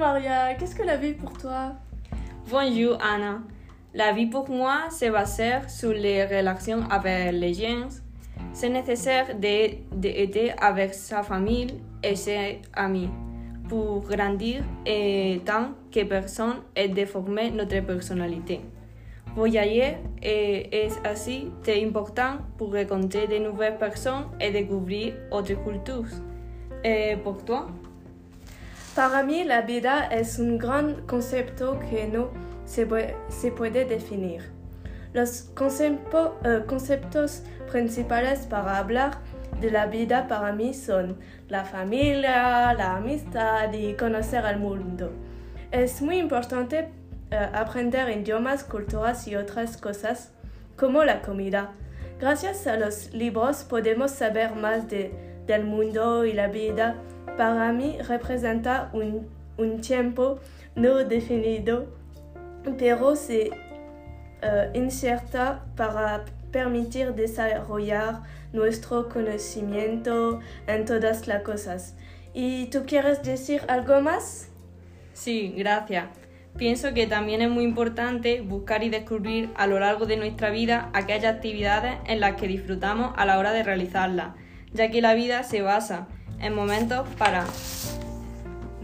Maria, qu'est-ce que la vie pour toi? Bonjour Anna. La vie pour moi se base sur les relations avec les gens. C'est nécessaire d'aider avec sa famille et ses amis pour grandir et tant que personne et de former notre personnalité. Voyager est aussi très important pour rencontrer de nouvelles personnes et découvrir autres cultures. Et pour toi? Para mí, la vida es un gran concepto que no se puede definir. Los concepto, uh, conceptos principales para hablar de la vida para mí son la familia, la amistad y conocer el mundo. Es muy importante uh, aprender idiomas, culturas y otras cosas como la comida. Gracias a los libros podemos saber más de, del mundo y la vida para mí representa un, un tiempo no definido, pero se uh, inserta para permitir desarrollar nuestro conocimiento en todas las cosas. ¿Y tú quieres decir algo más? Sí, gracias. Pienso que también es muy importante buscar y descubrir a lo largo de nuestra vida aquellas actividades en las que disfrutamos a la hora de realizarlas, ya que la vida se basa en momentos para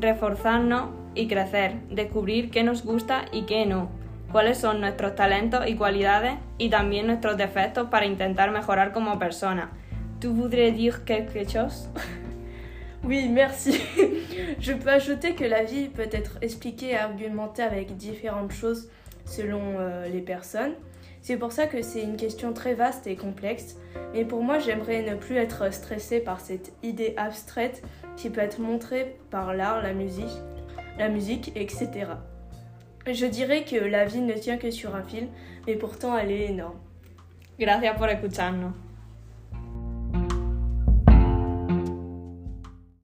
reforzarnos y crecer, descubrir qué nos gusta y qué no, cuáles son nuestros talentos y cualidades y también nuestros defectos para intentar mejorar como persona. ¿Tú voudrais dire quelque chose? Oui, merci. Je peux ajouter que la vie peut être expliquée et argumentée avec différentes choses selon euh, les personnes. C'est pour ça que c'est une question très vaste et complexe, mais pour moi j'aimerais ne plus être stressée par cette idée abstraite qui peut être montrée par l'art, la musique, la musique, etc. Je dirais que la vie ne tient que sur un fil, mais pourtant elle est énorme. Gracias por escucharnos.